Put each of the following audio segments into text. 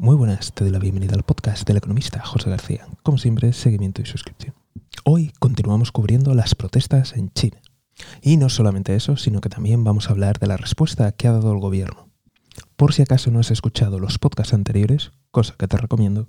Muy buenas, te doy la bienvenida al podcast del economista José García. Como siempre, seguimiento y suscripción. Hoy continuamos cubriendo las protestas en China. Y no solamente eso, sino que también vamos a hablar de la respuesta que ha dado el gobierno. Por si acaso no has escuchado los podcasts anteriores, cosa que te recomiendo,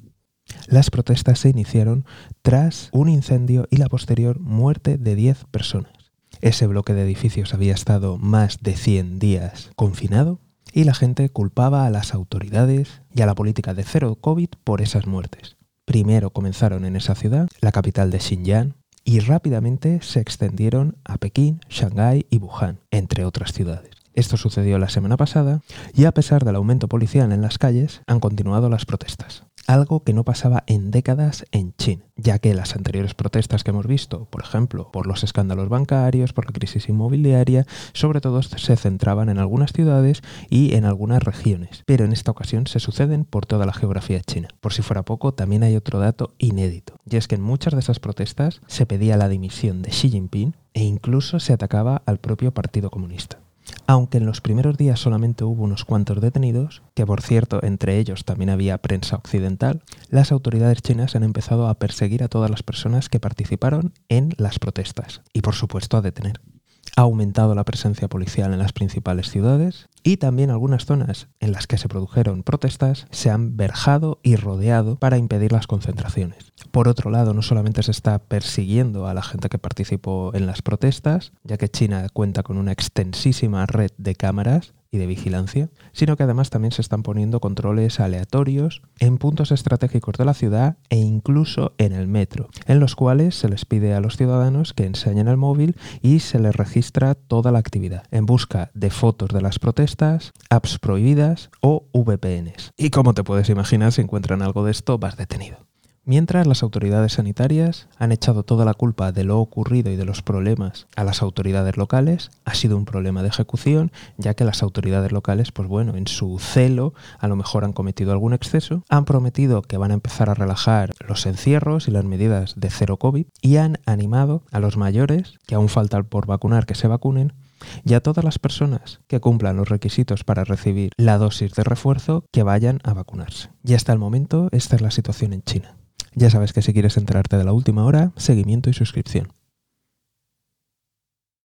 las protestas se iniciaron tras un incendio y la posterior muerte de 10 personas. Ese bloque de edificios había estado más de 100 días confinado y la gente culpaba a las autoridades y a la política de cero COVID por esas muertes. Primero comenzaron en esa ciudad, la capital de Xinjiang, y rápidamente se extendieron a Pekín, Shanghái y Wuhan, entre otras ciudades. Esto sucedió la semana pasada y a pesar del aumento policial en las calles, han continuado las protestas algo que no pasaba en décadas en China, ya que las anteriores protestas que hemos visto, por ejemplo, por los escándalos bancarios, por la crisis inmobiliaria, sobre todo se centraban en algunas ciudades y en algunas regiones, pero en esta ocasión se suceden por toda la geografía china. Por si fuera poco, también hay otro dato inédito, y es que en muchas de esas protestas se pedía la dimisión de Xi Jinping e incluso se atacaba al propio Partido Comunista aunque en los primeros días solamente hubo unos cuantos detenidos, que por cierto entre ellos también había prensa occidental, las autoridades chinas han empezado a perseguir a todas las personas que participaron en las protestas y por supuesto a detener ha aumentado la presencia policial en las principales ciudades y también algunas zonas en las que se produjeron protestas se han verjado y rodeado para impedir las concentraciones. Por otro lado, no solamente se está persiguiendo a la gente que participó en las protestas, ya que China cuenta con una extensísima red de cámaras y de vigilancia, sino que además también se están poniendo controles aleatorios en puntos estratégicos de la ciudad e incluso en el metro, en los cuales se les pide a los ciudadanos que enseñen el móvil y se les registra toda la actividad en busca de fotos de las protestas, apps prohibidas o VPNs. Y como te puedes imaginar, si encuentran algo de esto, vas detenido. Mientras las autoridades sanitarias han echado toda la culpa de lo ocurrido y de los problemas a las autoridades locales, ha sido un problema de ejecución, ya que las autoridades locales, pues bueno, en su celo a lo mejor han cometido algún exceso, han prometido que van a empezar a relajar los encierros y las medidas de cero COVID y han animado a los mayores, que aún faltan por vacunar, que se vacunen, y a todas las personas que cumplan los requisitos para recibir la dosis de refuerzo que vayan a vacunarse. Y hasta el momento esta es la situación en China. Ya sabes que si quieres enterarte de la última hora, seguimiento y suscripción.